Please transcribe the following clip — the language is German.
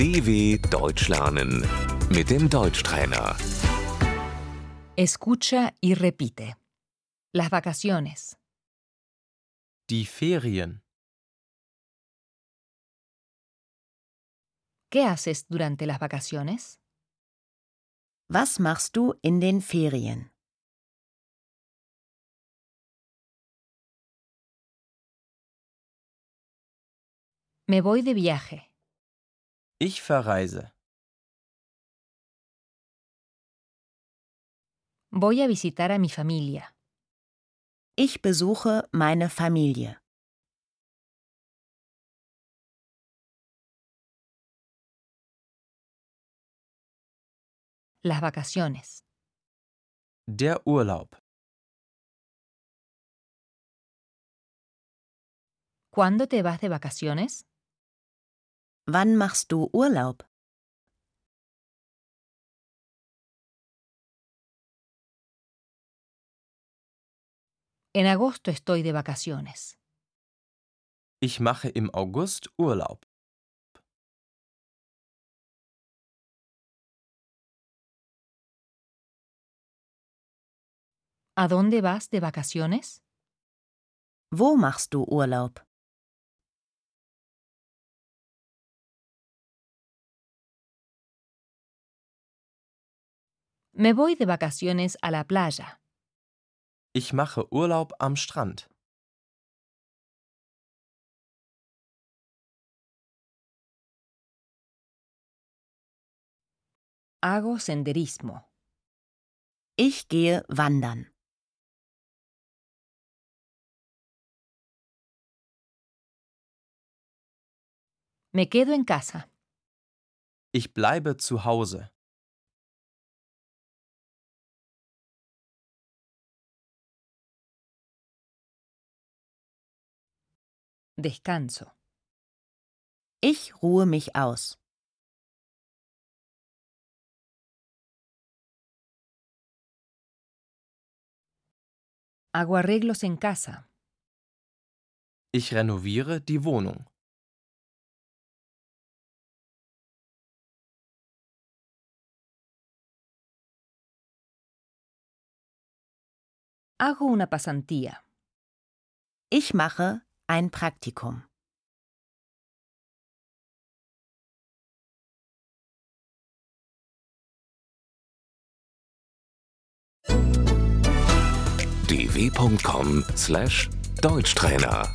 DW Deutsch lernen mit dem Deutschtrainer. Escucha y repite. Las vacaciones, Die Ferien. ¿qué haces durante las vacaciones? Was machst du in den Ferien? Me voy de viaje, Ich verreise. voy a visitar a mi familia, Ich besuche meine Familie. las vacaciones, Der Urlaub. ¿cuándo te vas de vacaciones? Wann machst du Urlaub? En agosto estoy de vacaciones. Ich mache im August Urlaub. ¿A dónde vas de vacaciones? Wo machst du Urlaub? Me voy de vacaciones a la playa. Ich mache Urlaub am Strand. Hago senderismo. Ich gehe wandern. Me quedo en casa. Ich bleibe zu Hause. Descanso. Ich ruhe mich aus. Hago arreglos en casa. Ich renoviere die Wohnung. Hago una pasantía. Ich mache ein Praktikum. dw.com/deutschtrainer